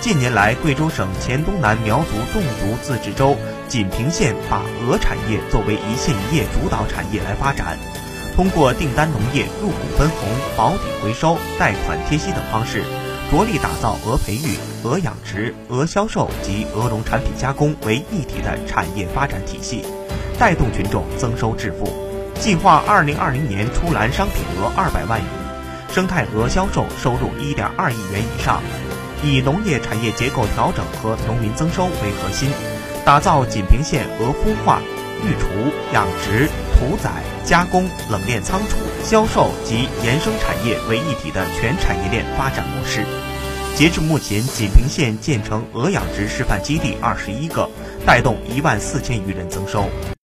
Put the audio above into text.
近年来，贵州省黔东南苗族侗族自治州锦屏县把鹅产业作为一县一业主导产业来发展，通过订单农业、入股分红、保底回收、贷款贴息等方式，着力打造鹅培育、鹅养殖、鹅销售及鹅绒产品加工为一体的产业发展体系，带动群众增收致富。计划二零二零年出栏商品额二百万余，生态鹅销售收入一点二亿元以上。以农业产业结构调整和农民增收为核心，打造锦屏县鹅孵化、育雏、养殖、屠宰、加工、冷链仓储、销售及衍生产业为一体的全产业链发展模式。截至目前，锦屏县建成鹅养殖示范基地二十一个，带动一万四千余人增收。